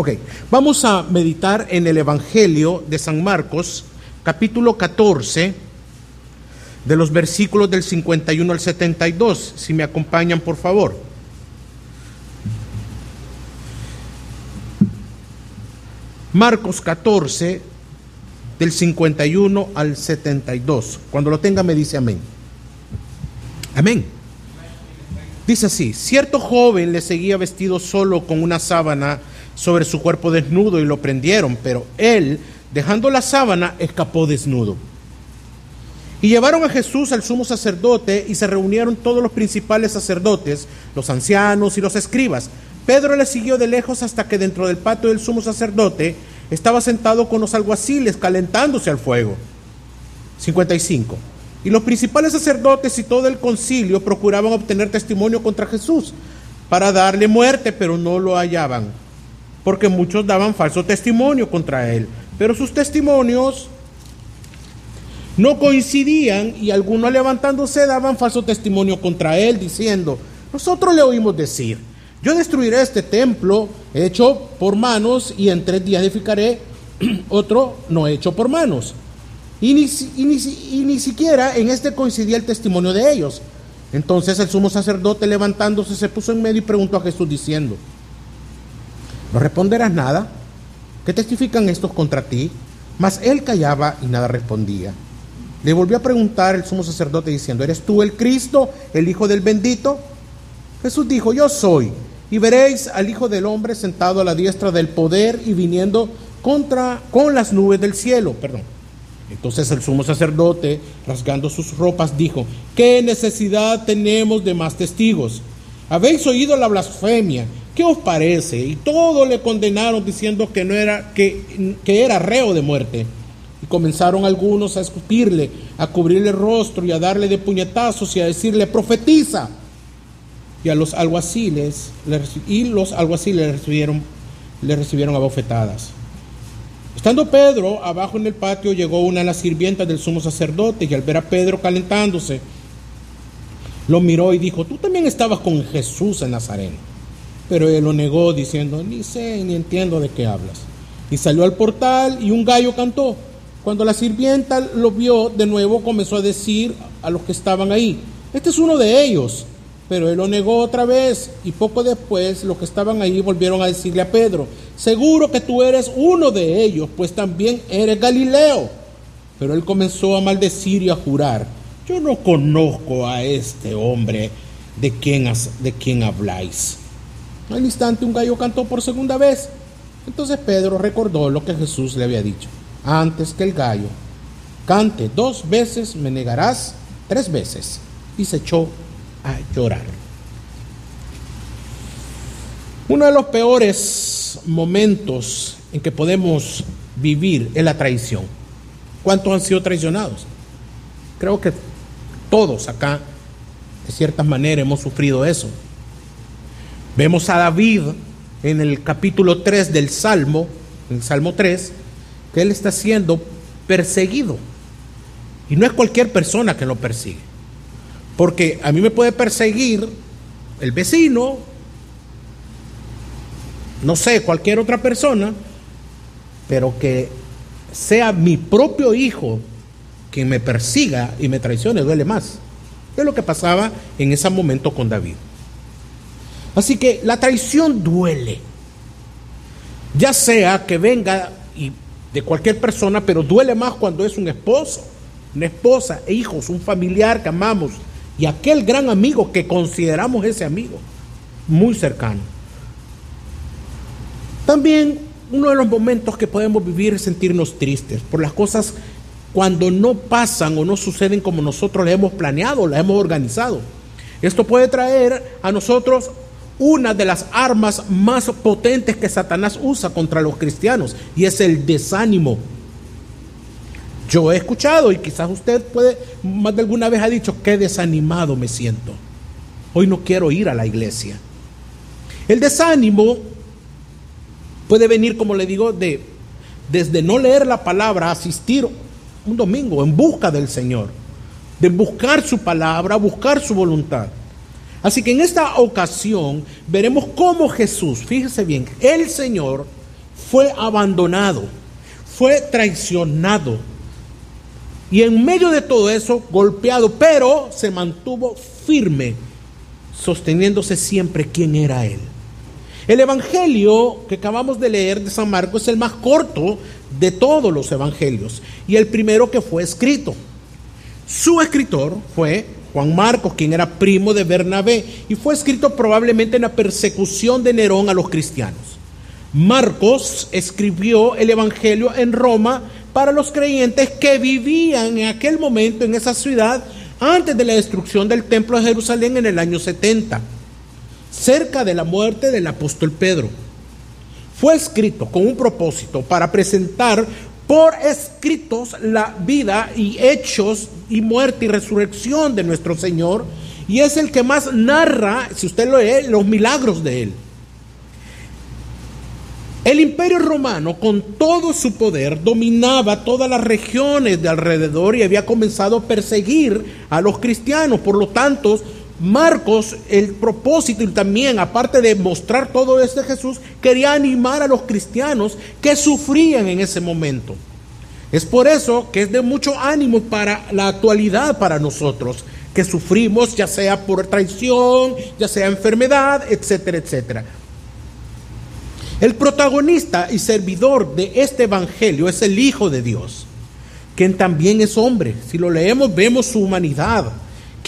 Ok, vamos a meditar en el Evangelio de San Marcos, capítulo 14, de los versículos del 51 al 72. Si me acompañan, por favor. Marcos 14, del 51 al 72. Cuando lo tenga me dice amén. Amén. Dice así, cierto joven le seguía vestido solo con una sábana sobre su cuerpo desnudo y lo prendieron, pero él, dejando la sábana, escapó desnudo. Y llevaron a Jesús al sumo sacerdote y se reunieron todos los principales sacerdotes, los ancianos y los escribas. Pedro le siguió de lejos hasta que dentro del patio del sumo sacerdote estaba sentado con los alguaciles calentándose al fuego. 55. Y los principales sacerdotes y todo el concilio procuraban obtener testimonio contra Jesús para darle muerte, pero no lo hallaban, porque muchos daban falso testimonio contra él. Pero sus testimonios no coincidían y algunos levantándose daban falso testimonio contra él, diciendo, nosotros le oímos decir, yo destruiré este templo hecho por manos y en tres días edificaré otro no hecho por manos. Y ni, y ni, siquiera en este coincidía el testimonio de ellos. Entonces el sumo sacerdote levantándose se puso en medio y preguntó a Jesús diciendo, ¿no responderás nada? ¿Qué testifican estos contra ti? Mas él callaba y nada respondía. Le volvió a preguntar el sumo sacerdote diciendo, ¿eres tú el Cristo, el Hijo del bendito? Jesús dijo, yo soy. Y veréis al Hijo del Hombre sentado a la diestra del poder y viniendo contra con las nubes del cielo. Perdón. Entonces el sumo sacerdote, rasgando sus ropas, dijo, ¿qué necesidad tenemos de más testigos? Habéis oído la blasfemia, ¿qué os parece? Y todo le condenaron diciendo que no era que, que era reo de muerte. Y comenzaron algunos a escupirle, a cubrirle el rostro y a darle de puñetazos y a decirle, profetiza y a los alguaciles y los alguaciles le recibieron, le recibieron a bofetadas. Estando Pedro abajo en el patio, llegó una de las sirvientas del sumo sacerdote y al ver a Pedro calentándose, lo miró y dijo, tú también estabas con Jesús en Nazareno. Pero él lo negó diciendo, ni sé ni entiendo de qué hablas. Y salió al portal y un gallo cantó. Cuando la sirvienta lo vio de nuevo, comenzó a decir a los que estaban ahí, este es uno de ellos. Pero él lo negó otra vez y poco después los que estaban ahí volvieron a decirle a Pedro, seguro que tú eres uno de ellos, pues también eres Galileo. Pero él comenzó a maldecir y a jurar, yo no conozco a este hombre de quien, de quien habláis. Al instante un gallo cantó por segunda vez. Entonces Pedro recordó lo que Jesús le había dicho. Antes que el gallo cante dos veces, me negarás tres veces. Y se echó a llorar. Uno de los peores momentos en que podemos vivir es la traición. ¿Cuántos han sido traicionados? Creo que todos acá, de cierta manera, hemos sufrido eso. Vemos a David en el capítulo 3 del Salmo, en el Salmo 3, que él está siendo perseguido. Y no es cualquier persona que lo persigue. Porque a mí me puede perseguir el vecino, no sé, cualquier otra persona, pero que sea mi propio hijo quien me persiga y me traicione, duele más. Es lo que pasaba en ese momento con David. Así que la traición duele. Ya sea que venga de cualquier persona, pero duele más cuando es un esposo, una esposa, hijos, un familiar que amamos, y aquel gran amigo que consideramos ese amigo, muy cercano. También uno de los momentos que podemos vivir es sentirnos tristes por las cosas cuando no pasan o no suceden como nosotros las hemos planeado, las hemos organizado. Esto puede traer a nosotros una de las armas más potentes que Satanás usa contra los cristianos y es el desánimo. Yo he escuchado y quizás usted puede, más de alguna vez ha dicho, qué desanimado me siento. Hoy no quiero ir a la iglesia. El desánimo puede venir, como le digo, de desde no leer la palabra, asistir un domingo en busca del Señor, de buscar su palabra, buscar su voluntad. Así que en esta ocasión veremos cómo Jesús, fíjese bien, el Señor fue abandonado, fue traicionado. Y en medio de todo eso, golpeado, pero se mantuvo firme, sosteniéndose siempre quién era él. El Evangelio que acabamos de leer de San Marcos es el más corto de todos los evangelios y el primero que fue escrito. Su escritor fue Juan Marcos, quien era primo de Bernabé, y fue escrito probablemente en la persecución de Nerón a los cristianos. Marcos escribió el Evangelio en Roma para los creyentes que vivían en aquel momento en esa ciudad antes de la destrucción del templo de Jerusalén en el año 70, cerca de la muerte del apóstol Pedro. Fue escrito con un propósito para presentar por escritos la vida y hechos y muerte y resurrección de nuestro Señor y es el que más narra, si usted lo lee, los milagros de él. El imperio romano con todo su poder dominaba todas las regiones de alrededor y había comenzado a perseguir a los cristianos. Por lo tanto, Marcos, el propósito y también, aparte de mostrar todo esto de Jesús, quería animar a los cristianos que sufrían en ese momento. Es por eso que es de mucho ánimo para la actualidad para nosotros, que sufrimos ya sea por traición, ya sea enfermedad, etcétera, etcétera. El protagonista y servidor de este evangelio es el Hijo de Dios, quien también es hombre. Si lo leemos vemos su humanidad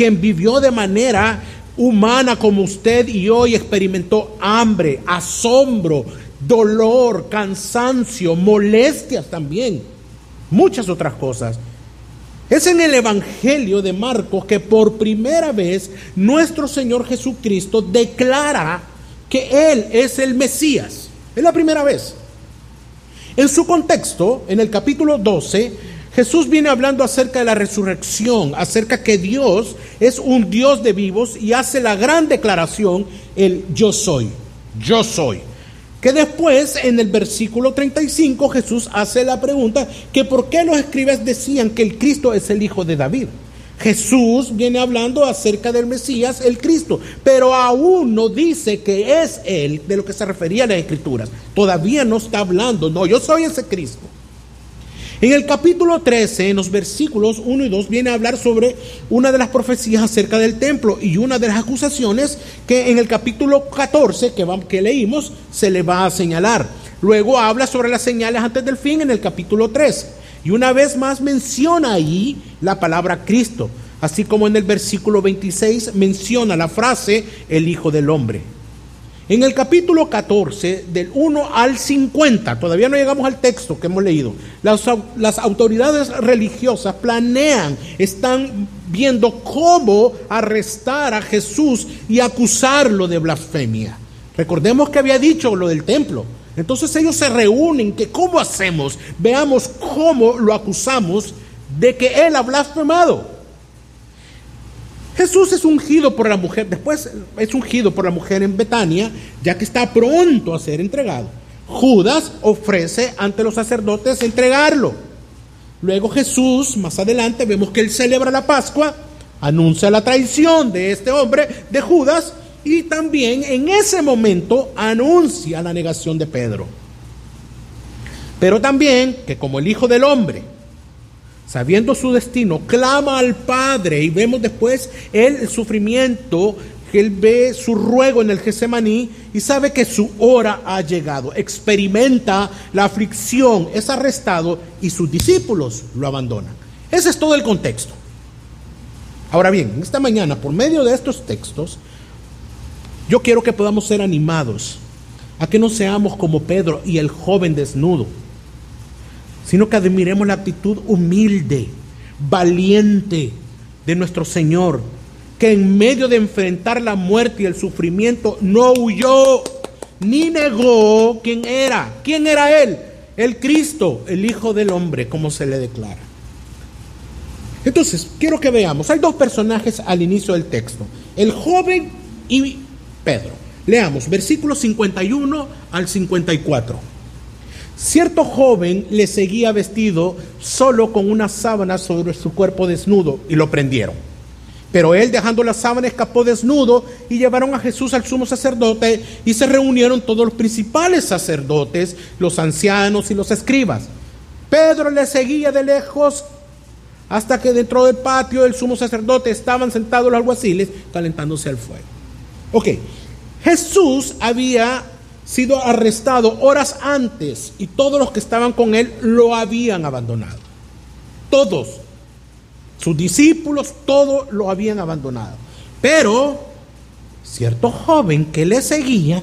quien vivió de manera humana como usted y hoy experimentó hambre, asombro, dolor, cansancio, molestias también, muchas otras cosas. Es en el Evangelio de Marcos que por primera vez nuestro Señor Jesucristo declara que Él es el Mesías. Es la primera vez. En su contexto, en el capítulo 12, Jesús viene hablando acerca de la resurrección, acerca que Dios es un Dios de vivos y hace la gran declaración, el yo soy, yo soy. Que después en el versículo 35 Jesús hace la pregunta que por qué los escribas decían que el Cristo es el hijo de David. Jesús viene hablando acerca del Mesías, el Cristo, pero aún no dice que es él de lo que se refería a las escrituras. Todavía no está hablando, no, yo soy ese Cristo. En el capítulo 13, en los versículos 1 y 2, viene a hablar sobre una de las profecías acerca del templo y una de las acusaciones que en el capítulo 14 que, leímos se le va a señalar. Luego habla sobre las señales antes del fin en el capítulo 3. Y una vez más menciona ahí la palabra Cristo, así como en el versículo 26 menciona la frase el Hijo del Hombre. En el capítulo 14, del 1 al 50, todavía no llegamos al texto que hemos leído, las, las, autoridades religiosas planean, están viendo cómo arrestar a Jesús y acusarlo de blasfemia. Recordemos que había dicho lo del templo. Entonces ellos se reúnen, que cómo hacemos, veamos cómo lo acusamos de que él ha blasfemado. Jesús es ungido por la mujer, después es ungido por la mujer en Betania, ya que está pronto a ser entregado. Judas ofrece ante los sacerdotes entregarlo. Luego Jesús, más adelante, vemos que él celebra la Pascua, anuncia la traición de este hombre, de Judas, y también en ese momento anuncia la negación de Pedro. Pero también que como el Hijo del Hombre sabiendo su destino, clama al Padre y vemos después el sufrimiento que él ve su ruego en el Getsemaní y sabe que su hora ha llegado. Experimenta la aflicción, es arrestado y sus discípulos lo abandonan. Ese es todo el contexto. Ahora bien, esta mañana, por medio de estos textos, yo quiero que podamos ser animados a que no seamos como Pedro y el joven desnudo sino que admiremos la actitud humilde, valiente de nuestro Señor, que en medio de enfrentar la muerte y el sufrimiento no huyó ni negó quién era. ¿Quién era Él? El Cristo, el Hijo del Hombre, como se le declara. Entonces, quiero que veamos, hay dos personajes al inicio del texto, el joven y Pedro. Leamos versículos 51 al 54. Cierto joven le seguía vestido solo con una sábana sobre su cuerpo desnudo y lo prendieron. Pero él, dejando la sábana, escapó desnudo y llevaron a Jesús al sumo sacerdote y se reunieron todos los principales sacerdotes, los ancianos y los escribas. Pedro le seguía de lejos hasta que dentro del patio del sumo sacerdote estaban sentados los alguaciles calentándose al fuego. Ok, Jesús había sido arrestado horas antes y todos los que estaban con él lo habían abandonado. Todos. Sus discípulos, todos lo habían abandonado. Pero cierto joven que le seguía,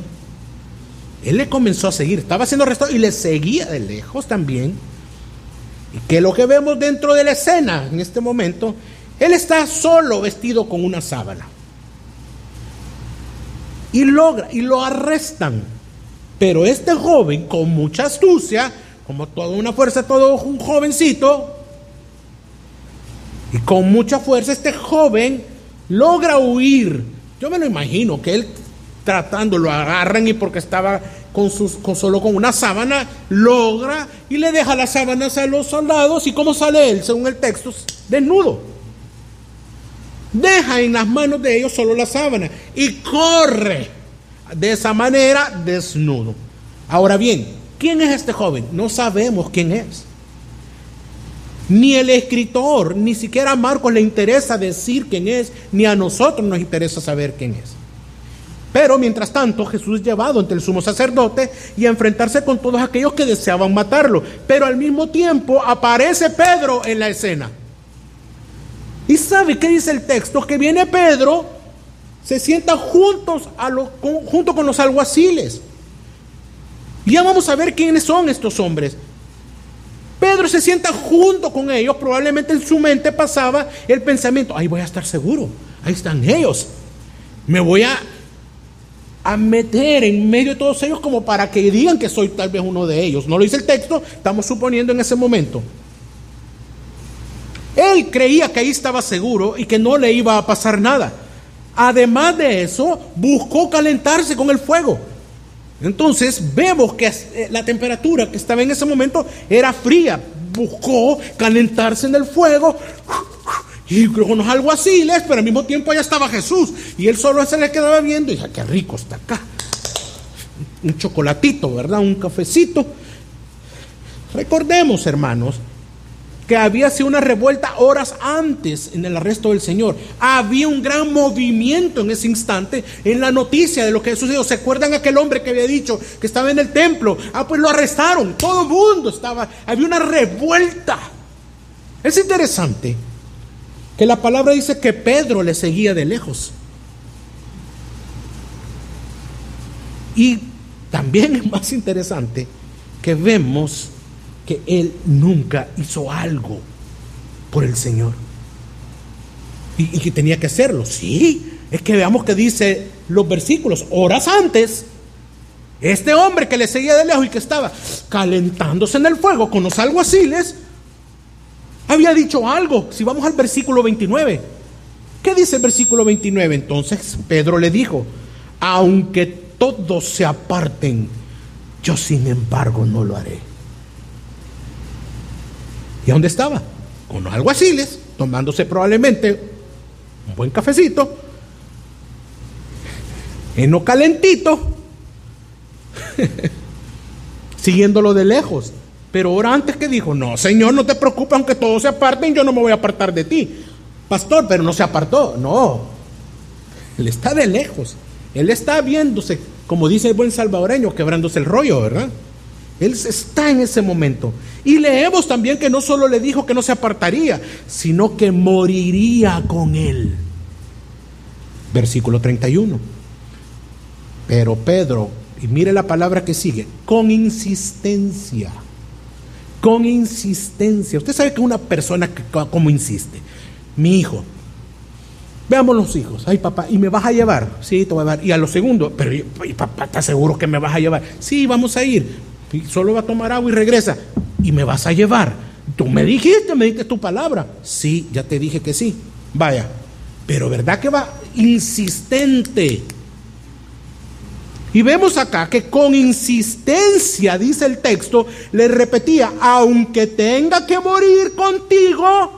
él le comenzó a seguir, estaba siendo arrestado y le seguía de lejos también. Y que lo que vemos dentro de la escena en este momento, él está solo vestido con una sábana. Y logra, y lo arrestan. Pero este joven, con mucha astucia, como toda una fuerza, todo un jovencito, y con mucha fuerza este joven logra huir. Yo me lo imagino que él tratando, lo agarran y porque estaba con, sus, con solo con una sábana, logra y le deja las sábanas a los soldados. ¿Y cómo sale él, según el texto? Desnudo. Deja en las manos de ellos solo la sábana y corre de esa manera desnudo. Ahora bien, ¿quién es este joven? No sabemos quién es. Ni el escritor, ni siquiera a Marcos le interesa decir quién es, ni a nosotros nos interesa saber quién es. Pero mientras tanto, Jesús es llevado ante el sumo sacerdote y a enfrentarse con todos aquellos que deseaban matarlo. Pero al mismo tiempo aparece Pedro en la escena. ¿Y sabe qué dice el texto? Que viene Pedro, se sienta juntos junto con los alguaciles. Ya vamos a ver quiénes son estos hombres. Pedro se sienta junto con ellos, probablemente en su mente pasaba el pensamiento, ahí voy a estar seguro, ahí están ellos. Me voy a, a meter en medio de todos ellos como para que digan que soy tal vez uno de ellos. No lo dice el texto, estamos suponiendo en ese momento. Él creía que ahí estaba seguro y que no le iba a pasar nada. Además de eso, buscó calentarse con el fuego. Entonces vemos que eh, la temperatura que estaba en ese momento era fría. Buscó calentarse en el fuego y con unos alguaciles, pero al mismo tiempo allá estaba Jesús. Y él solo se le quedaba viendo y dije, qué rico está acá. Un chocolatito, ¿verdad? Un cafecito. Recordemos, hermanos, que había sido una revuelta horas antes en el arresto del Señor. Había un gran movimiento en ese instante en la noticia de lo que sucedió. ¿Se acuerdan aquel hombre que había dicho que estaba en el templo? Ah, pues lo arrestaron. Todo el mundo estaba. Había una revuelta. Es interesante que la palabra dice que Pedro le seguía de lejos. Y también es más interesante que vemos que él nunca hizo algo por el Señor. Y, que tenía que hacerlo. Sí, es que veamos que dice los versículos, horas antes, este hombre que le seguía de lejos y que estaba calentándose en el fuego con los alguaciles, había dicho algo. Si vamos al versículo 29, ¿qué dice el versículo 29? Entonces Pedro le dijo, aunque todos se aparten, yo sin embargo no lo haré. ¿Y dónde estaba? Con los alguaciles, tomándose probablemente un buen cafecito, en lo calentito, siguiéndolo de lejos. Pero ahora antes que dijo, no, Señor, no te preocupes, aunque todos se aparten, yo no me voy a apartar de ti. Pastor, pero no se apartó. No, él está de lejos. Él está viéndose, como dice el buen salvadoreño, quebrándose el rollo, ¿verdad? Él está en ese momento. Y leemos también que no solo le dijo que no se apartaría, sino que moriría con él. Versículo 31. Pero Pedro, y mire la palabra que sigue, con insistencia, con insistencia. Usted sabe que una persona que como insiste, mi hijo, veamos los hijos, ay papá, ¿y me vas a llevar? Sí, te voy a llevar. Y a lo segundo, pero ¿y papá, ¿estás seguro que me vas a llevar? Sí, vamos a ir solo va a tomar agua y regresa. Y me vas a llevar. Tú me dijiste, me diste tu palabra. Sí, ya te dije que sí. Vaya. Pero ¿verdad que va insistente? Y vemos acá que con insistencia, dice el texto, le repetía, aunque tenga que morir contigo,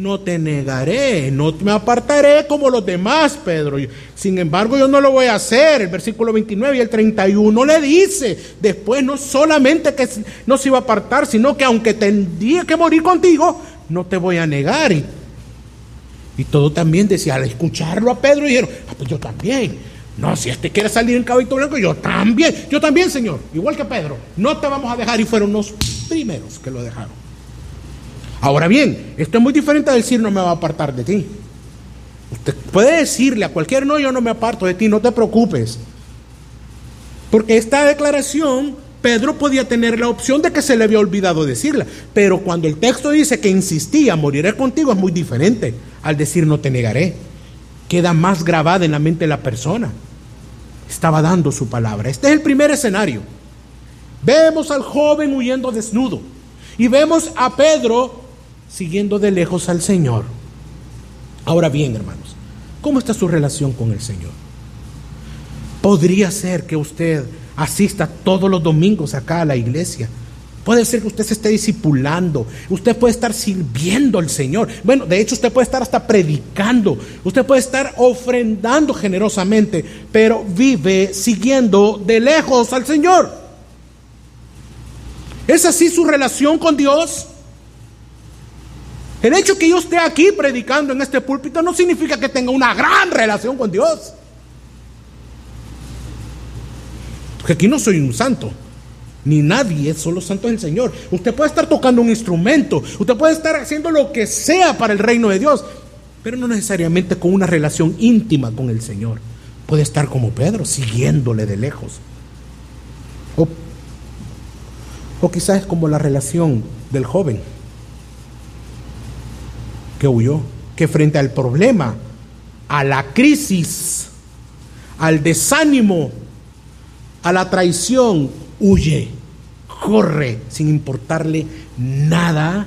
no te negaré, no me apartaré como los demás, Pedro. Sin embargo, yo no lo voy a hacer. El versículo 29 y el 31 le dice, después no solamente que no se iba a apartar, sino que aunque tendría que morir contigo, no te voy a negar. Y, todo también decía, al escucharlo a Pedro, dijeron, ah, pues yo también. No, si este quiere salir en caballito blanco, yo también, yo también, Señor, igual que Pedro, no te vamos a dejar. Y fueron los primeros que lo dejaron. Ahora bien, esto es muy diferente a decir no me va a apartar de ti. Usted puede decirle a cualquier no, yo no me aparto de ti, no te preocupes. Porque esta declaración, Pedro podía tener la opción de que se le había olvidado decirla. Pero cuando el texto dice que insistía, moriré contigo, es muy diferente al decir no te negaré. Queda más grabada en la mente de la persona. Estaba dando su palabra. Este es el primer escenario. Vemos al joven huyendo desnudo. Y vemos a Pedro siguiendo de lejos al Señor. Ahora bien, hermanos, ¿cómo está su relación con el Señor? Podría ser que usted asista todos los domingos acá a la iglesia. Puede ser que usted se esté discipulando. Usted puede estar sirviendo al Señor. Bueno, de hecho usted puede estar hasta predicando. Usted puede estar ofrendando generosamente, pero vive siguiendo de lejos al Señor. ¿Es así su relación con Dios? El hecho que yo esté aquí predicando en este púlpito no significa que tenga una gran relación con Dios. Porque aquí no soy un santo. Ni nadie, solo santo es el Señor. Usted puede estar tocando un instrumento, usted puede estar haciendo lo que sea para el reino de Dios, pero no necesariamente con una relación íntima con el Señor. Puede estar como Pedro, siguiéndole de lejos. O, o quizás es como la relación del joven que huyó, que frente al problema, a la crisis, al desánimo, a la traición, huye, corre sin importarle nada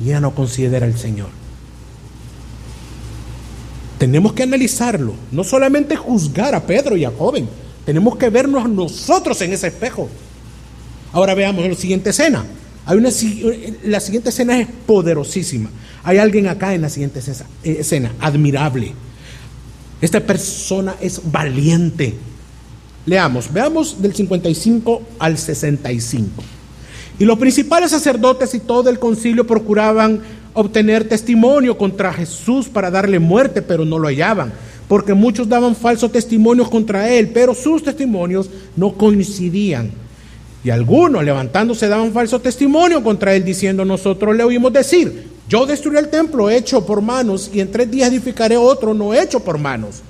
y ya no considera al Señor. Tenemos que analizarlo, no solamente juzgar a Pedro y a joven, tenemos que vernos nosotros en ese espejo. Ahora veamos la siguiente escena. Hay una, la siguiente escena es poderosísima. Hay alguien acá en la siguiente escena, admirable. Esta persona es valiente. Leamos, veamos del 55 al 65. Y los principales sacerdotes y todo el concilio procuraban obtener testimonio contra Jesús para darle muerte, pero no lo hallaban, porque muchos daban falsos testimonios contra él, pero sus testimonios no coincidían. Y algunos levantándose daban falso testimonio contra él, diciendo, nosotros le oímos decir, yo destruiré el templo hecho por manos y en tres días edificaré otro no hecho por manos.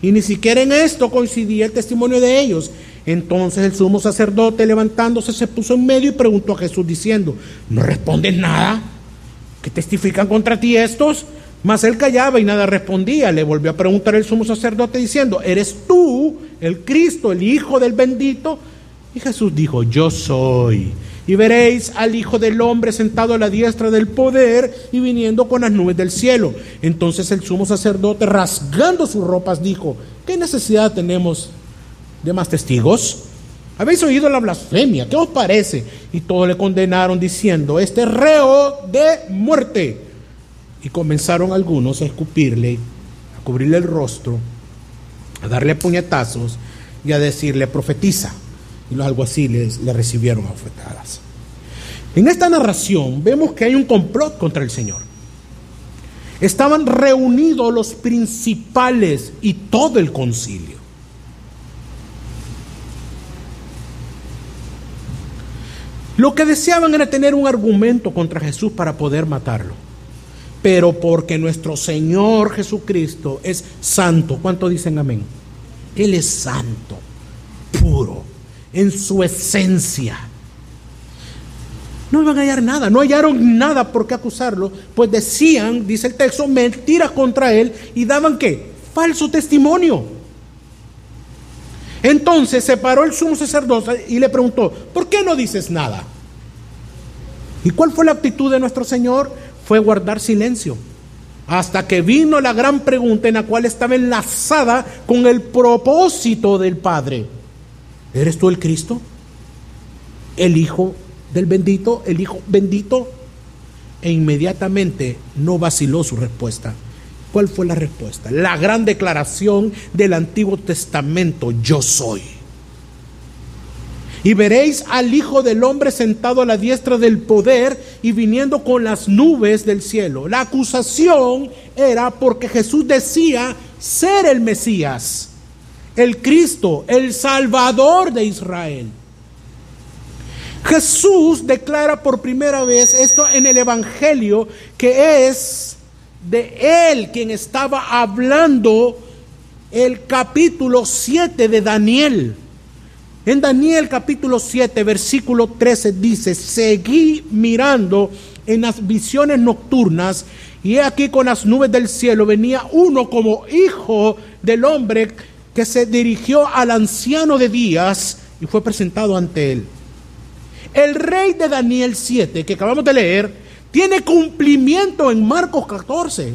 Y ni siquiera en esto coincidía el testimonio de ellos. Entonces el sumo sacerdote levantándose se puso en medio y preguntó a Jesús diciendo, ¿no respondes nada? ¿Qué testifican contra ti estos? Mas él callaba y nada respondía. Le volvió a preguntar el sumo sacerdote diciendo, ¿eres tú el Cristo, el Hijo del bendito? Y Jesús dijo, yo soy y veréis al Hijo del Hombre sentado a la diestra del poder y viniendo con las nubes del cielo. Entonces el sumo sacerdote, rasgando sus ropas, dijo, ¿qué necesidad tenemos de más testigos? Habéis oído la blasfemia, ¿qué os parece? Y todos le condenaron diciendo, este reo de muerte. Y comenzaron algunos a escupirle, a cubrirle el rostro, a darle puñetazos y a decirle, profetiza y los alguaciles le recibieron afetadas. En esta narración vemos que hay un complot contra el Señor. Estaban reunidos los principales y todo el concilio. Lo que deseaban era tener un argumento contra Jesús para poder matarlo. Pero porque nuestro Señor Jesucristo es santo, ¿cuánto dicen amén? Él es santo, puro, en su esencia. No iban a hallar nada, no hallaron nada por qué acusarlo, pues decían, dice el texto, mentiras contra él y daban qué? Falso testimonio. Entonces se paró el sumo sacerdote y le preguntó, ¿por qué no dices nada? ¿Y cuál fue la actitud de nuestro Señor? Fue guardar silencio. Hasta que vino la gran pregunta en la cual estaba enlazada con el propósito del Padre. ¿Eres tú el Cristo? ¿El Hijo del bendito? ¿El Hijo bendito? E inmediatamente no vaciló su respuesta. ¿Cuál fue la respuesta? La gran declaración del Antiguo Testamento, yo soy. Y veréis al Hijo del Hombre sentado a la diestra del poder y viniendo con las nubes del cielo. La acusación era porque Jesús decía ser el Mesías, el Cristo, el Salvador de Israel. Jesús declara por primera vez esto en el Evangelio, que es de él quien estaba hablando el capítulo 7 de Daniel. En Daniel capítulo 7, versículo 13 dice, seguí mirando en las visiones nocturnas y aquí con las nubes del cielo venía uno como hijo del hombre que se dirigió al anciano de días y fue presentado ante él. El rey de Daniel 7, que acabamos de leer, tiene cumplimiento en Marcos 14.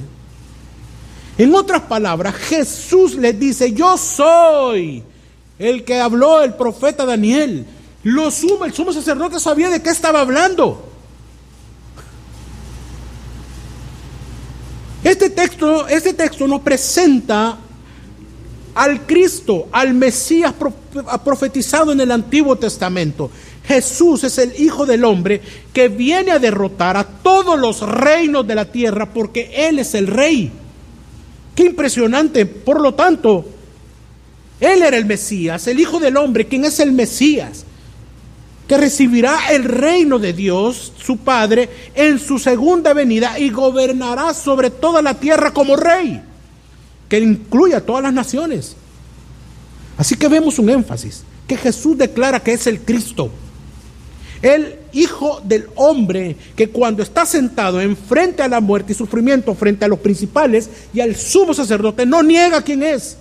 En otras palabras, Jesús le dice, yo soy el que habló el profeta Daniel. Lo sumo, el sumo sacerdote sabía de qué estaba hablando. Este texto, este texto nos presenta al Cristo, al Mesías profetizado en el Antiguo Testamento. Jesús es el Hijo del Hombre que viene a derrotar a todos los reinos de la tierra porque Él es el Rey. Qué impresionante. Por lo tanto, él era el Mesías, el Hijo del Hombre, quien es el Mesías, que recibirá el reino de Dios, su Padre, en su segunda venida y gobernará sobre toda la tierra como rey, que incluye a todas las naciones. Así que vemos un énfasis, que Jesús declara que es el Cristo, el Hijo del Hombre, que cuando está sentado enfrente a la muerte y sufrimiento, frente a los principales y al sumo sacerdote, no niega quién es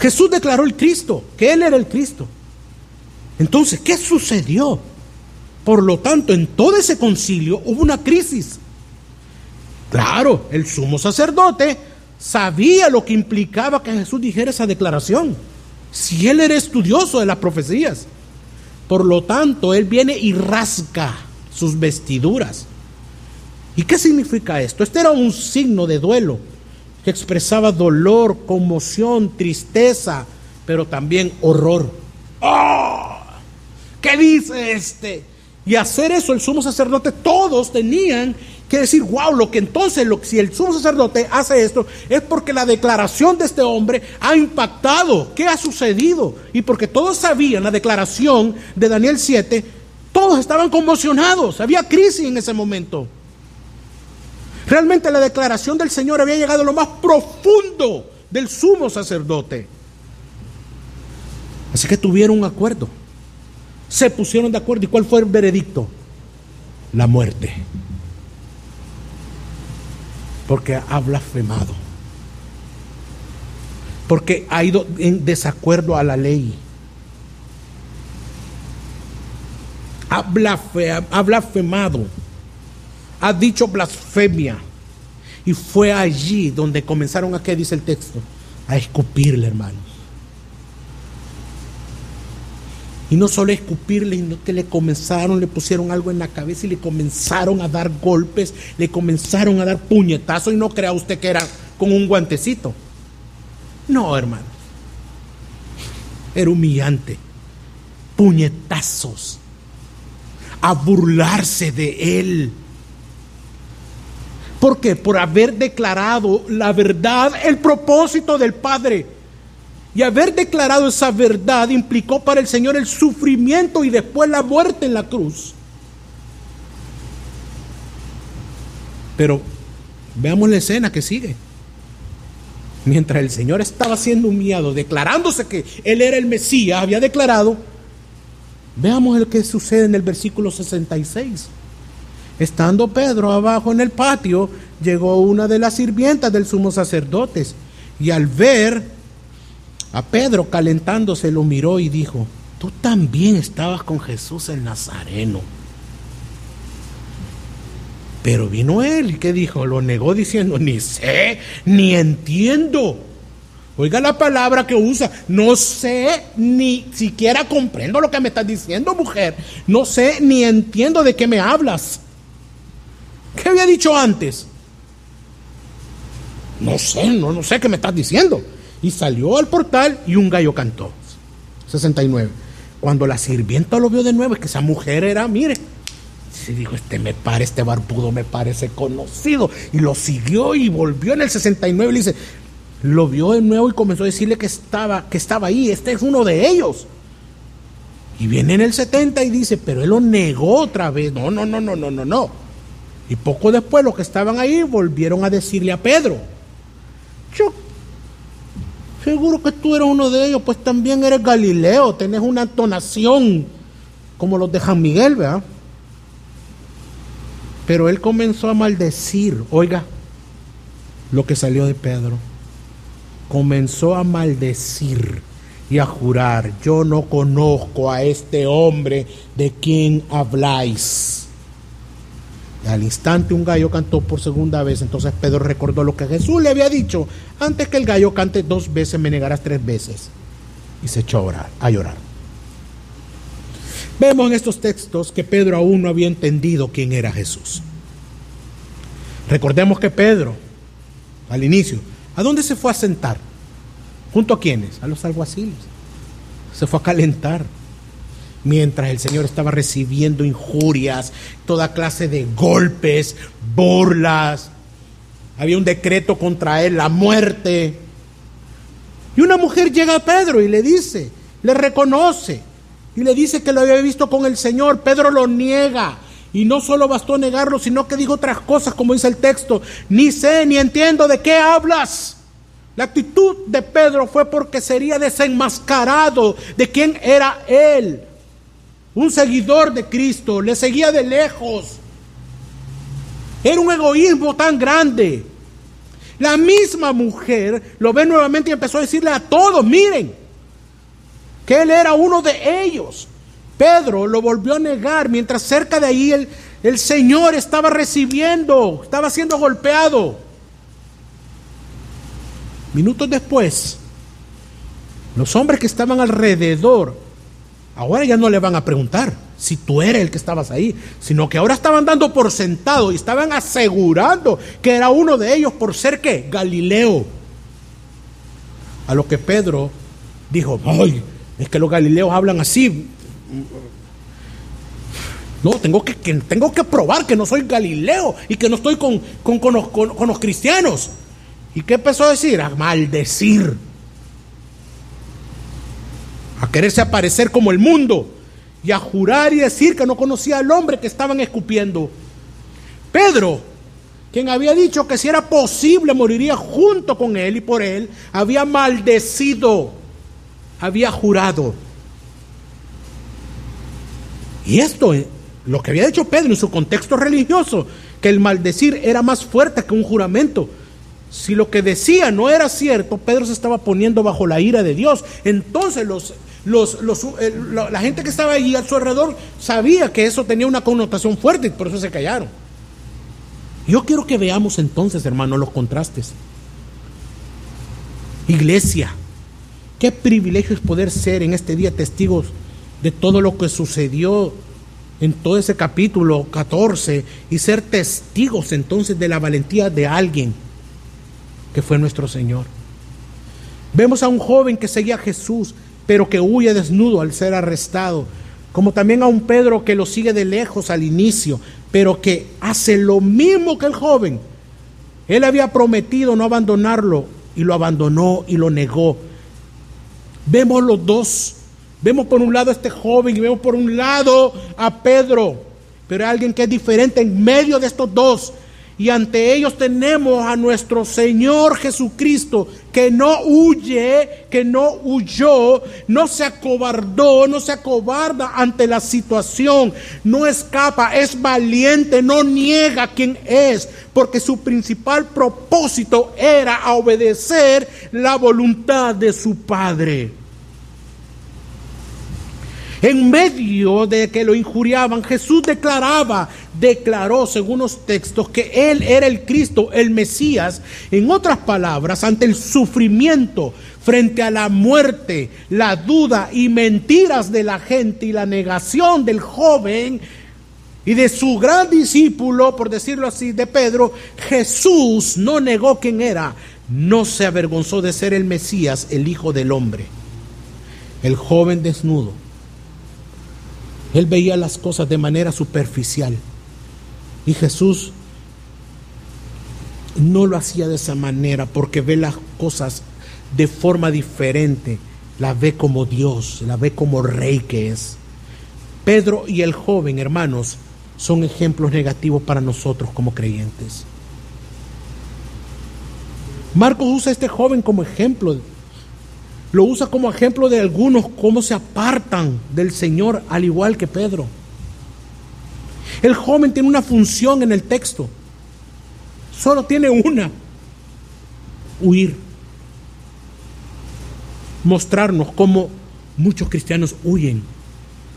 Jesús declaró el Cristo, que Él era el Cristo. Entonces, ¿qué sucedió? Por lo tanto, en todo ese concilio hubo una crisis. Claro, el sumo sacerdote sabía lo que implicaba que Jesús dijera esa declaración. Si él era estudioso de las profecías. Por lo tanto, él viene y rasca sus vestiduras. ¿Y qué significa esto? Este era un signo de duelo que expresaba dolor, conmoción, tristeza, pero también horror. ¡Oh! ¿Qué dice este? Y hacer eso el sumo sacerdote, todos tenían que decir, wow, lo que entonces, lo, si el sumo sacerdote hace esto, es porque la declaración de este hombre ha impactado, ¿qué ha sucedido? Y porque todos sabían la declaración de Daniel 7, todos estaban conmocionados, había crisis en ese momento. Realmente la declaración del Señor había llegado a lo más profundo del sumo sacerdote. Así que tuvieron un acuerdo. Se pusieron de acuerdo. ¿Y cuál fue el veredicto? La muerte. Porque ha blasfemado. Porque ha ido en desacuerdo a la ley. Ha blasfemado ha dicho blasfemia. Y fue allí donde comenzaron a, ¿qué dice el texto? A escupirle, hermanos. Y no solo escupirle, sino que le comenzaron, le pusieron algo en la cabeza y le comenzaron a dar golpes, le comenzaron a dar puñetazos. Y no crea usted que era con un guantecito. No, hermano. Era humillante. Puñetazos. A burlarse de él. ¿Por qué? Por haber declarado la verdad, el propósito del Padre. Y haber declarado esa verdad implicó para el Señor el sufrimiento y después la muerte en la cruz. Pero veamos la escena que sigue. Mientras el Señor estaba siendo humillado, declarándose que Él era el Mesías, había declarado, veamos lo que sucede en el versículo 66. Estando Pedro abajo en el patio, llegó una de las sirvientas del sumo sacerdote y al ver a Pedro calentándose lo miró y dijo, tú también estabas con Jesús el Nazareno. Pero vino él y ¿qué dijo? Lo negó diciendo, ni sé, ni entiendo. Oiga la palabra que usa, no sé, ni siquiera comprendo lo que me estás diciendo, mujer. No sé, ni entiendo de qué me hablas. ¿Qué había dicho antes? No sé, no, no sé qué me estás diciendo. Y salió al portal y un gallo cantó. 69. Cuando la sirvienta lo vio de nuevo, es que esa mujer era, mire, se dijo, este me parece, este barbudo me parece conocido. Y lo siguió y volvió en el 69 y le dice, lo vio de nuevo y comenzó a decirle que estaba, que estaba ahí, este es uno de ellos. Y viene en el 70 y dice, pero él lo negó otra vez. No, no, no, no, no, no, no. Y poco después los que estaban ahí volvieron a decirle a Pedro, yo seguro que tú eres uno de ellos, pues también eres Galileo, tenés una entonación como los de San Miguel, ¿verdad? Pero él comenzó a maldecir, oiga, lo que salió de Pedro. Comenzó a maldecir y a jurar, yo no conozco a este hombre de quien habláis. Al instante un gallo cantó por segunda vez, entonces Pedro recordó lo que Jesús le había dicho, antes que el gallo cante dos veces me negarás tres veces. Y se echó a orar, a llorar. Vemos en estos textos que Pedro aún no había entendido quién era Jesús. Recordemos que Pedro, al inicio, ¿a dónde se fue a sentar? ¿Junto a quiénes? A los alguaciles. Se fue a calentar. Mientras el Señor estaba recibiendo injurias, toda clase de golpes, burlas. Había un decreto contra él, la muerte. Y una mujer llega a Pedro y le dice, le reconoce y le dice que lo había visto con el Señor. Pedro lo niega. Y no solo bastó negarlo, sino que dijo otras cosas, como dice el texto. Ni sé ni entiendo de qué hablas. La actitud de Pedro fue porque sería desenmascarado de quién era él. Un seguidor de Cristo, le seguía de lejos. Era un egoísmo tan grande. La misma mujer lo ve nuevamente y empezó a decirle a todos, miren, que él era uno de ellos. Pedro lo volvió a negar mientras cerca de ahí el, el Señor estaba recibiendo, estaba siendo golpeado. Minutos después, los hombres que estaban alrededor, ahora ya no le van a preguntar si tú eres el que estabas ahí, sino que ahora estaban dando por sentado y estaban asegurando que era uno de ellos por ser que Galileo. A lo que Pedro dijo, ay, es que los galileos hablan así. No, tengo que, tengo que probar que no soy Galileo y que no estoy con, con los cristianos. ¿Y qué empezó a decir? A maldecir. A quererse aparecer como el mundo. Y a jurar y decir que no conocía al hombre que estaban escupiendo. Pedro, quien había dicho que si era posible moriría junto con él y por él, había maldecido, había jurado. Y esto, lo que había dicho Pedro en su contexto religioso, que el maldecir era más fuerte que un juramento. Si lo que decía no era cierto, Pedro se estaba poniendo bajo la ira de Dios. Entonces los, los, eh, la gente que estaba allí a su alrededor sabía que eso tenía una connotación fuerte y por eso se callaron. Yo quiero que veamos entonces, hermano, los contrastes. Iglesia, qué privilegio es poder ser en este día testigos de todo lo que sucedió en todo ese capítulo 14 y ser testigos entonces de la valentía de alguien que fue nuestro Señor. Vemos a un joven que seguía a Jesús, pero que huye desnudo al ser arrestado, como también a un Pedro que lo sigue de lejos al inicio, pero que hace lo mismo que el joven. Él había prometido no abandonarlo y lo abandonó y lo negó. Vemos los dos. Vemos por un lado a este joven y vemos por un lado a Pedro, pero hay alguien que es diferente en medio de estos dos y ante ellos tenemos a nuestro Señor Jesucristo que no huye, que no huyó, no se acobardó, no se acobarda ante la situación, no escapa, es valiente, no niega quién es, porque su principal propósito era obedecer la voluntad de su Padre. En medio de que lo injuriaban, Jesús declaraba, declaró según los textos que Él era el Cristo, el Mesías. En otras palabras, ante el sufrimiento, frente a la muerte, la duda y mentiras de la gente y la negación del joven, y de su gran discípulo, por decirlo así, de Pedro, Jesús no negó quién era, no se avergonzó de ser el Mesías, el Hijo del Hombre. El joven desnudo. Él veía las cosas de manera superficial. Y Jesús no lo hacía de esa manera porque ve las cosas de forma diferente. La ve como Dios, la ve como rey que es. Pedro y el joven, hermanos, son ejemplos negativos para nosotros como creyentes. Marcos usa a este joven como ejemplo. Lo usa como ejemplo de algunos cómo se apartan del Señor al igual que Pedro. El joven tiene una función en el texto. Solo tiene una. Huir. Mostrarnos cómo muchos cristianos huyen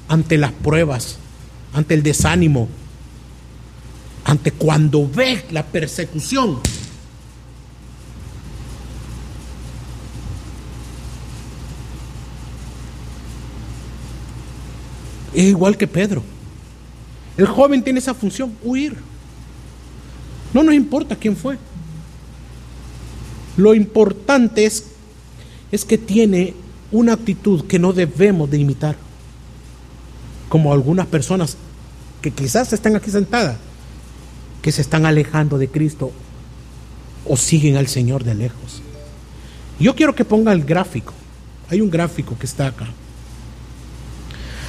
ante las pruebas, ante el desánimo, ante cuando ve la persecución. Es igual que Pedro. El joven tiene esa función, huir. No nos importa quién fue. Lo importante es, es que tiene una actitud que no debemos de imitar como algunas personas que quizás están aquí sentadas, que se están alejando de Cristo o siguen al Señor de lejos. Yo quiero que ponga el gráfico. Hay un gráfico que está acá.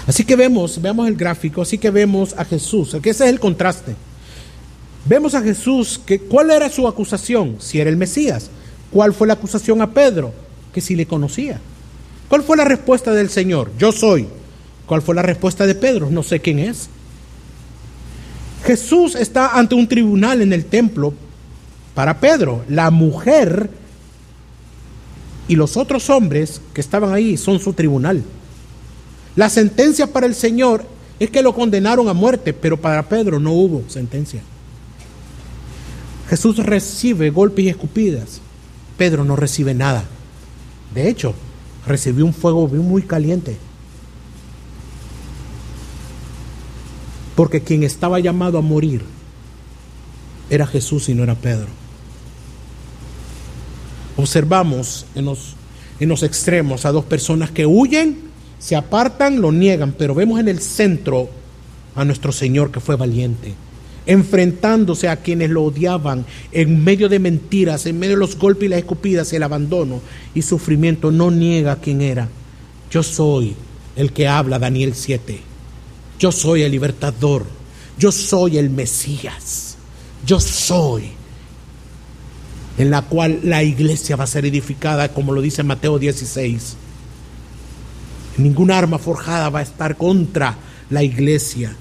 Así que vemos, veamos el gráfico, así que vemos a Jesús, que ese es el contraste. Vemos a Jesús que cuál era su acusación, si era el Mesías. ¿Cuál fue la acusación a Pedro? Que si le conocía. ¿Cuál fue la respuesta del Señor? Yo soy. ¿Cuál fue la respuesta de Pedro? No sé quién es. Jesús está ante un tribunal en el templo para Pedro. La mujer y los otros hombres que estaban ahí son su tribunal. La sentencia para el Señor es que lo condenaron a muerte, pero para Pedro no hubo sentencia. Jesús recibe golpes y escupidas. Pedro no recibe nada. De hecho, recibió un fuego muy caliente. Porque quien estaba llamado a morir era Jesús y no era Pedro. Observamos en los, extremos a dos personas que huyen, se apartan, lo niegan, pero vemos en el centro a nuestro Señor que fue valiente, enfrentándose a quienes lo odiaban en medio de mentiras, en medio de los golpes y las escupidas, el abandono y sufrimiento, no niega quién era. Yo soy el que habla Daniel 7. Yo soy el libertador. Yo soy el Mesías. Yo soy. En la cual la iglesia va a ser edificada, como lo dice Mateo 16. Ninguna arma forjada va a estar contra la iglesia.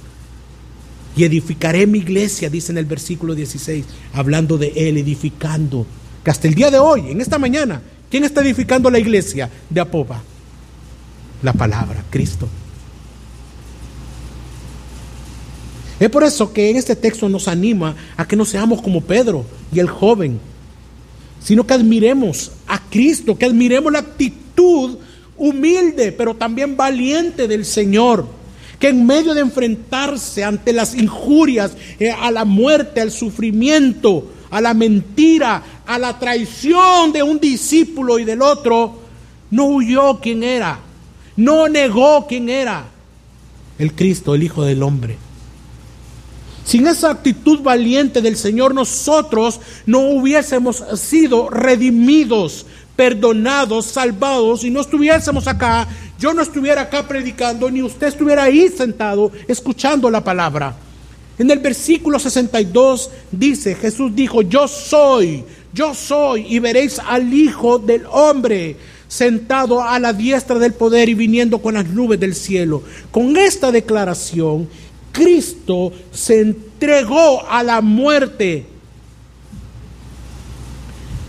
Y edificaré mi iglesia, dice en el versículo 16, hablando de él, edificando. Que hasta el día de hoy, en esta mañana, ¿quién está edificando la iglesia de Apopa? La palabra, Cristo. Es por eso que en este texto nos anima a que no seamos como Pedro y el joven, sino que admiremos a Cristo, que admiremos la actitud humilde, pero también valiente del Señor, que en medio de enfrentarse ante las injurias, eh, a la muerte, al sufrimiento, a la mentira, a la traición de un discípulo y del otro, no huyó quien era, no negó quién era, el Cristo, el Hijo del Hombre. Sin esa actitud valiente del Señor, nosotros no hubiésemos sido redimidos, perdonados, salvados y no estuviésemos acá. Yo no estuviera acá predicando, ni usted estuviera ahí sentado escuchando la palabra. En el versículo 62 dice, Jesús dijo, yo soy, yo soy, y veréis al Hijo del Hombre sentado a la diestra del poder y viniendo con las nubes del cielo. Con esta declaración Cristo se entregó a la muerte.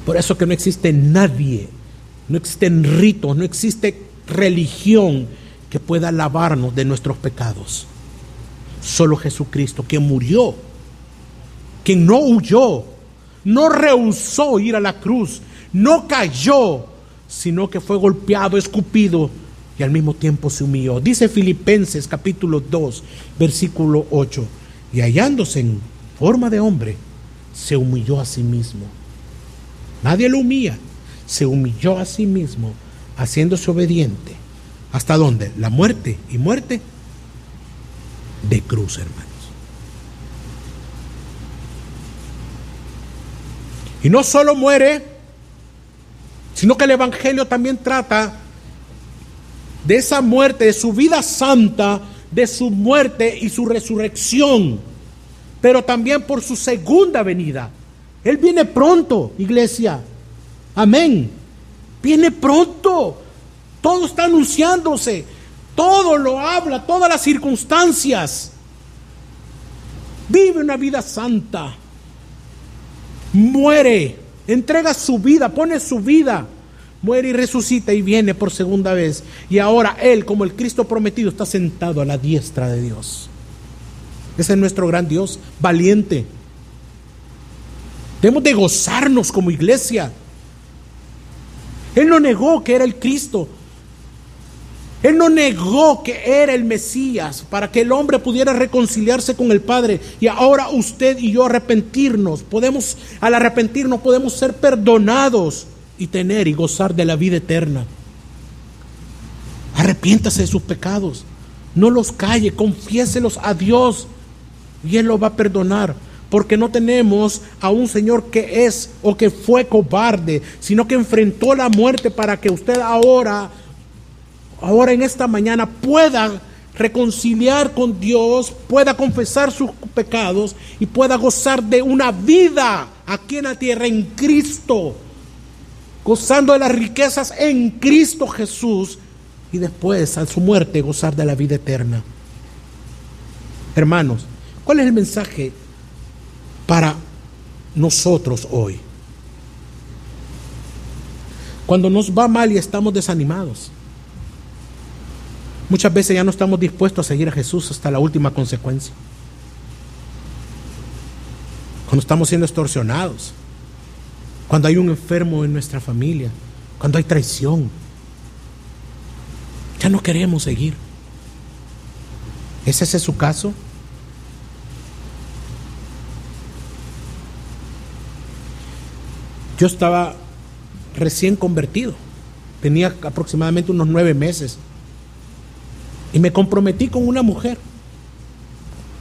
Por eso que no existe nadie, no existen ritos, no existe religión que pueda lavarnos de nuestros pecados. Solo Jesucristo, que murió, que no huyó, no rehusó ir a la cruz, no cayó, sino que fue golpeado, escupido y al mismo tiempo se humilló. Dice Filipenses capítulo 2, versículo 8. y hallándose en forma de hombre, se humilló a sí mismo. Nadie lo humilla, se humilló a sí mismo, haciéndose obediente. ¿Hasta dónde? La muerte y muerte de cruz, hermanos. Y no solo muere, sino que el Evangelio también trata de esa muerte, de su vida santa, de su muerte y su resurrección, pero también por su segunda venida. Él viene pronto, iglesia. Amén. Viene pronto. Todo está anunciándose. Todo lo habla, todas las circunstancias. Vive una vida santa. Muere. Entrega su vida, pone su vida. Muere y resucita y viene por segunda vez. Y ahora Él, como el Cristo prometido, está sentado a la diestra de Dios. Ese es nuestro gran Dios, valiente. Debemos de gozarnos como iglesia. Él no negó que era el Cristo. Él no negó que era el Mesías para que el hombre pudiera reconciliarse con el Padre. Y ahora usted y yo arrepentirnos. Podemos, al arrepentirnos, podemos ser perdonados y tener y gozar de la vida eterna. Arrepiéntase de sus pecados. No los calle, confiéselos a Dios y Él lo va a perdonar. Porque no tenemos a un Señor que es o que fue cobarde, sino que enfrentó la muerte para que usted ahora, ahora en esta mañana pueda reconciliar con Dios, pueda confesar sus pecados y pueda gozar de una vida aquí en la tierra en Cristo, gozando de las riquezas en Cristo Jesús y después a su muerte gozar de la vida eterna. Hermanos, ¿cuál es el mensaje para nosotros hoy? Cuando nos va mal y estamos desanimados. Muchas veces ya no estamos dispuestos a seguir a Jesús hasta la última consecuencia. Cuando estamos siendo extorsionados. Cuando hay un enfermo en nuestra familia. Cuando hay traición. Ya no queremos seguir. ¿Es ese su caso? Yo estaba recién convertido. Tenía aproximadamente unos nueve meses. Y me comprometí con una mujer,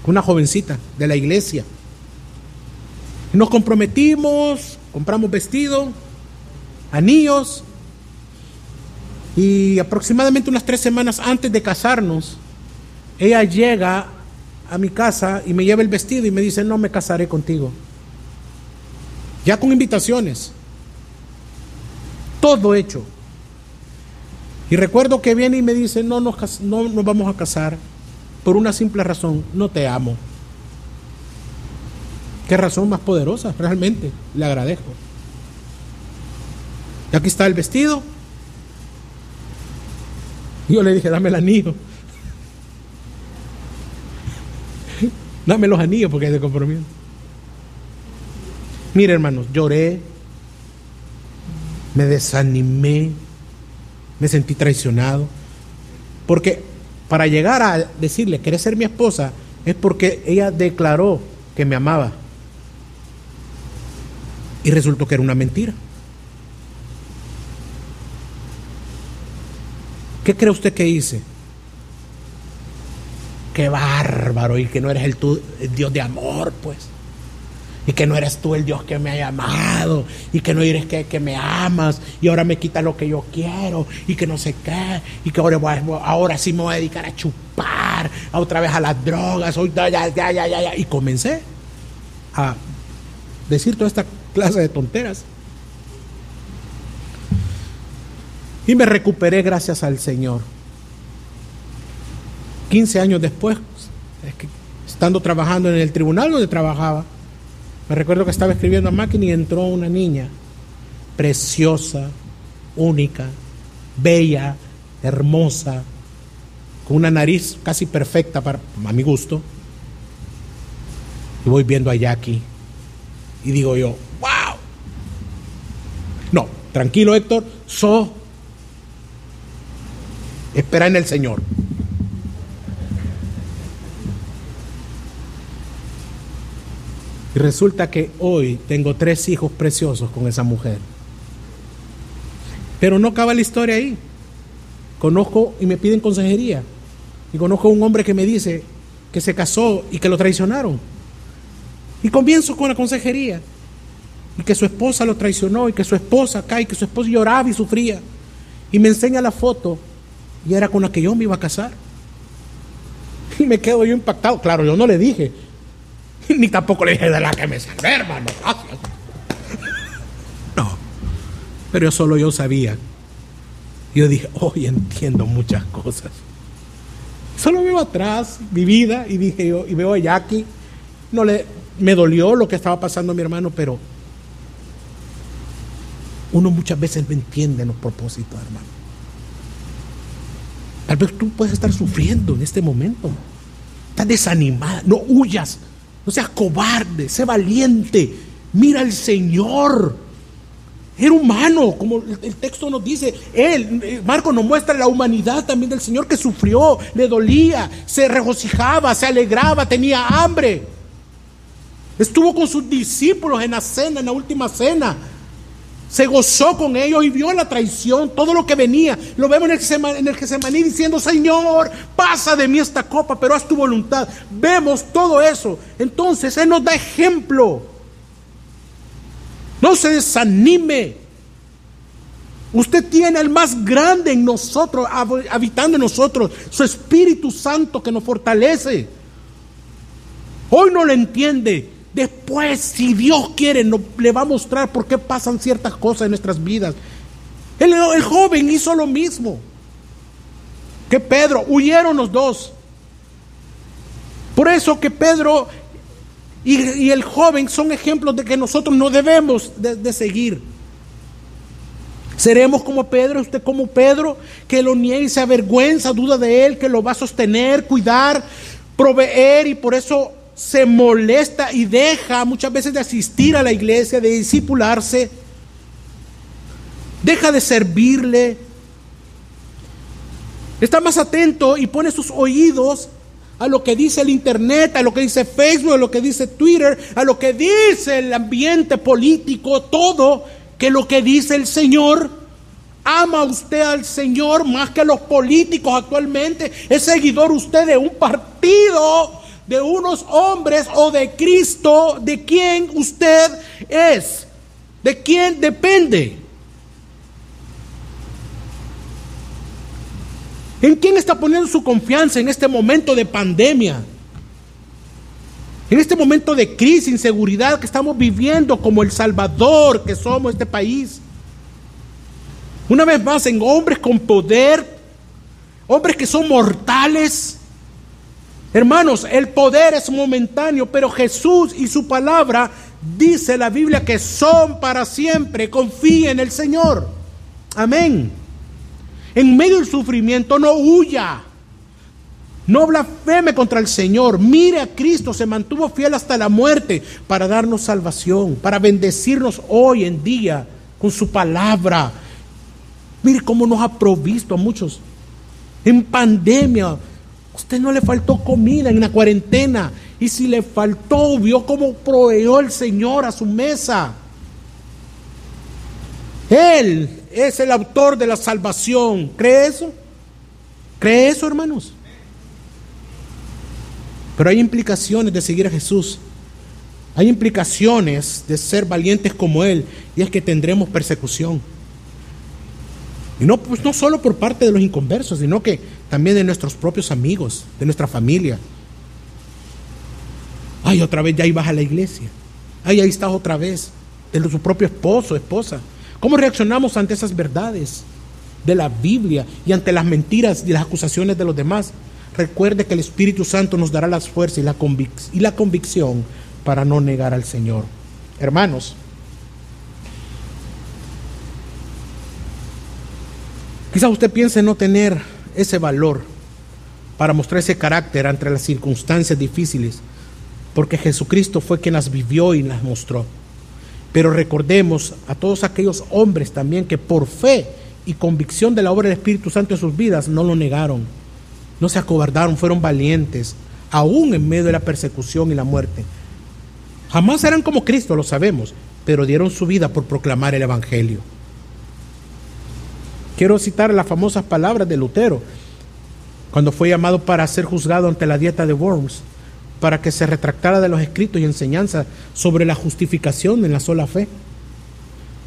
una jovencita de la iglesia. nos comprometimos, compramos vestido, anillos. Y aproximadamente unas tres semanas antes de casarnos, ella llega a mi casa y me lleva el vestido y me dice, no me casaré contigo ya con invitaciones, todo hecho. Y recuerdo que viene y me dice, no nos, no nos vamos a casar por una simple razón, no te amo. Qué razón más poderosa, realmente, le agradezco. Y aquí está el vestido. Yo le dije, dame el anillo. dame los anillos porque hay de compromiso. Mire, hermanos, lloré, me desanimé, me sentí traicionado. Porque para llegar a decirle, ¿querés ser mi esposa? Es porque ella declaró que me amaba. Y resultó que era una mentira. ¿Qué cree usted que hice? Qué bárbaro y que no eres el, el Dios de amor, pues y que no eres tú el Dios que me ha llamado y que no eres que, que me amas y ahora me quita lo que yo quiero y que no sé qué y que ahora, ahora sí me voy a dedicar a chupar otra vez a las drogas ya, ya, ya, ya, ya. y comencé a decir toda esta clase de tonteras y me recuperé gracias al Señor 15 años después estando trabajando en el tribunal donde trabajaba me recuerdo que estaba escribiendo a máquina y entró una niña preciosa, única, bella, hermosa, con una nariz casi perfecta para, a mi gusto. Y voy viendo a Jackie y digo yo, wow. No, tranquilo Héctor, so. Espera en el Señor. Y resulta que hoy tengo tres hijos preciosos con esa mujer. Pero no acaba la historia ahí. Conozco y me piden consejería. Y conozco a un hombre que me dice que se casó y que lo traicionaron. Y comienzo con la consejería. Y que su esposa lo traicionó y que su esposa cae, y que su esposa lloraba y sufría. Y me enseña la foto y era con la que yo me iba a casar. Y me quedo yo impactado. Claro, yo no le dije. Ni tampoco le dije de la que me salvé, hermano. Gracias. No. Pero solo yo sabía. Yo dije, hoy entiendo muchas cosas. Solo veo atrás mi vida y dije yo, y veo a Jackie. No le, me dolió lo que estaba pasando a mi hermano, pero uno muchas veces no entiende los propósitos, hermano. Tal vez tú puedes estar sufriendo en este momento. Estás desanimada. No huyas. No seas cobarde. Sé valiente. Mira al Señor. Era humano, como el texto nos dice. Él, eh, Marco nos muestra la humanidad también del Señor que sufrió, le dolía, se regocijaba, se alegraba, tenía hambre. Estuvo con sus discípulos en la cena, en la última cena se gozó con ellos y vio la traición, todo lo que venía. Lo vemos en el, Getsemaní diciendo, Señor, pasa de mí esta copa, pero haz tu voluntad. Vemos todo eso. Entonces Él nos da ejemplo. No se desanime. Usted tiene el más grande en nosotros, habitando en nosotros, su Espíritu Santo que nos fortalece. Hoy no lo entiende, Después, si Dios quiere, le va a mostrar por qué pasan ciertas cosas en nuestras vidas. El, joven hizo lo mismo que Pedro. Huyeron los dos. Por eso que Pedro y, el joven son ejemplos de que nosotros no debemos de, seguir. Seremos como Pedro, usted como Pedro, que lo niegue se avergüenza, duda de él, que lo va a sostener, cuidar, proveer y por eso se molesta y deja muchas veces de asistir a la iglesia, de discipularse, deja de servirle, está más atento y pone sus oídos a lo que dice el internet, a lo que dice Facebook, a lo que dice Twitter, a lo que dice el ambiente político, todo, que lo que dice el Señor. ¿Ama usted al Señor más que a los políticos actualmente? ¿Es seguidor usted de un partido de unos hombres o de Cristo, de quién usted es, de quién depende. ¿En quién está poniendo su confianza en este momento de pandemia? En este momento de crisis, inseguridad que estamos viviendo como el Salvador que somos este país. Una vez más, en hombres con poder, hombres que son mortales, Hermanos, el poder es momentáneo, pero Jesús y su palabra dice la Biblia que son para siempre. Confíe en el Señor. Amén. En medio del sufrimiento no huya. No blasfeme contra el Señor. Mire a Cristo, se mantuvo fiel hasta la muerte para darnos salvación, para bendecirnos hoy en día con su palabra. Mire cómo nos ha provisto a muchos en pandemia Usted no le faltó comida en la cuarentena. Y si le faltó, vio cómo proveyó el Señor a su mesa. Él es el autor de la salvación. ¿Cree eso? ¿Cree eso, hermanos? Pero hay implicaciones de seguir a Jesús. Hay implicaciones de ser valientes como Él. Y es que tendremos persecución. Y no, pues, no solo por parte de los inconversos, sino que también de nuestros propios amigos, de nuestra familia. Ay, otra vez ya ibas a la iglesia. Ay, ahí estás otra vez. De su propio esposo, esposa. ¿Cómo reaccionamos ante esas verdades de la Biblia y ante las mentiras y las acusaciones de los demás? Recuerde que el Espíritu Santo nos dará las fuerzas y la, y la convicción para no negar al Señor. Hermanos, Quizás usted piense no tener ese valor para mostrar ese carácter ante las circunstancias difíciles, porque Jesucristo fue quien las vivió y las mostró. Pero recordemos a todos aquellos hombres también que por fe y convicción de la obra del Espíritu Santo en sus vidas no lo negaron, no se acobardaron, fueron valientes, aún en medio de la persecución y la muerte. Jamás eran como Cristo, lo sabemos, pero dieron su vida por proclamar el Evangelio. Quiero citar las famosas palabras de Lutero, cuando fue llamado para ser juzgado ante la dieta de Worms, para que se retractara de los escritos y enseñanzas sobre la justificación en la sola fe.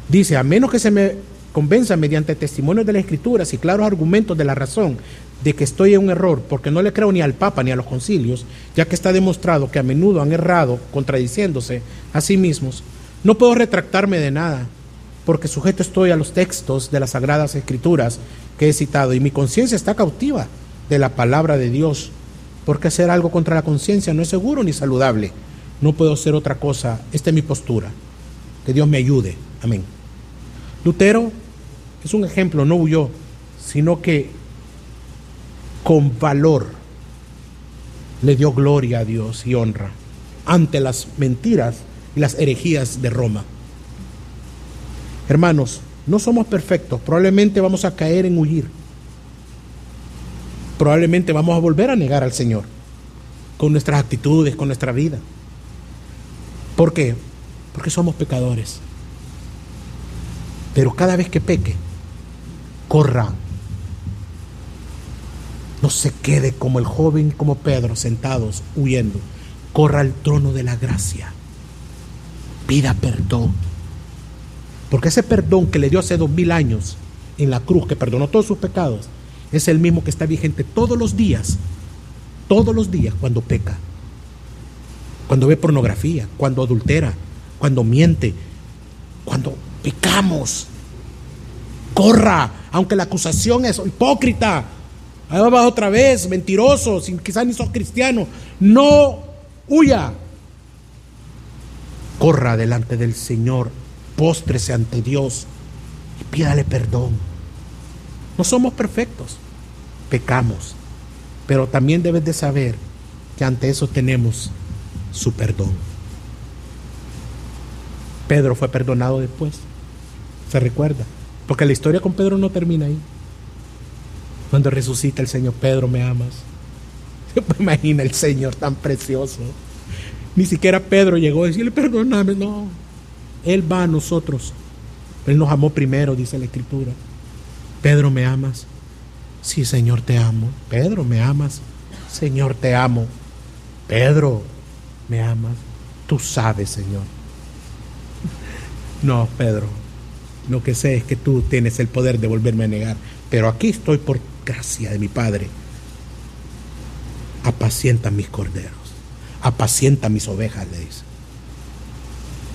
Dice, a menos que se me convenza mediante testimonios de las escrituras y claros argumentos de la razón de que estoy en un error, porque no le creo ni al Papa ni a los concilios, ya que está demostrado que a menudo han errado contradiciéndose a sí mismos, no puedo retractarme de nada, porque sujeto estoy a los textos de las sagradas escrituras que he citado y mi conciencia está cautiva de la palabra de Dios, porque hacer algo contra la conciencia no es seguro ni saludable. No puedo hacer otra cosa. Esta es mi postura. Que Dios me ayude. Amén. Lutero es un ejemplo, no huyó, sino que con valor le dio gloria a Dios y honra ante las mentiras y las herejías de Roma. Hermanos, no somos perfectos, probablemente vamos a caer en huir. Probablemente vamos a volver a negar al Señor con nuestras actitudes, con nuestra vida. ¿Por qué? Porque somos pecadores. Pero cada vez que peque, corra. No se quede como el joven, como Pedro, sentados, huyendo. Corra al trono de la gracia. Pida perdón. Porque ese perdón que le dio hace dos mil años en la cruz, que perdonó todos sus pecados, es el mismo que está vigente todos los días. Todos los días cuando peca. Cuando ve pornografía, cuando adultera, cuando miente, cuando pecamos. Corra, aunque la acusación es hipócrita. Ahí va otra vez, mentiroso, sin, quizás ni sos cristiano. No huya. Corra delante del Señor, póstrese ante Dios y pídale perdón. No somos perfectos, pecamos, pero también debes de saber que ante eso tenemos su perdón. Pedro fue perdonado después, se recuerda, porque la historia con Pedro no termina ahí. Cuando resucita el Señor, Pedro, me amas. Imagina el Señor tan precioso. Ni siquiera Pedro llegó a decirle, perdóname, no. Él va a nosotros. Él nos amó primero, dice la Escritura. Pedro, ¿me amas? Sí, Señor, te amo. Pedro, ¿me amas? Señor, te amo. Pedro, ¿me amas? Tú sabes, Señor. No, Pedro, lo que sé es que tú tienes el poder de volverme a negar. Pero aquí estoy por gracia de mi Padre. Apacienta mis corderos. Apacienta mis ovejas, le dice.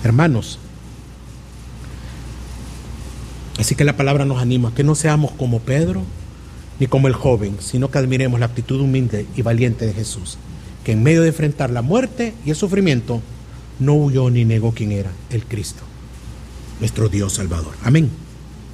Hermanos, así que la palabra nos anima que no seamos como Pedro ni como el joven, sino que admiremos la actitud humilde y valiente de Jesús, que en medio de enfrentar la muerte y el sufrimiento, no huyó ni negó quién era, el Cristo, nuestro Dios Salvador. Amén.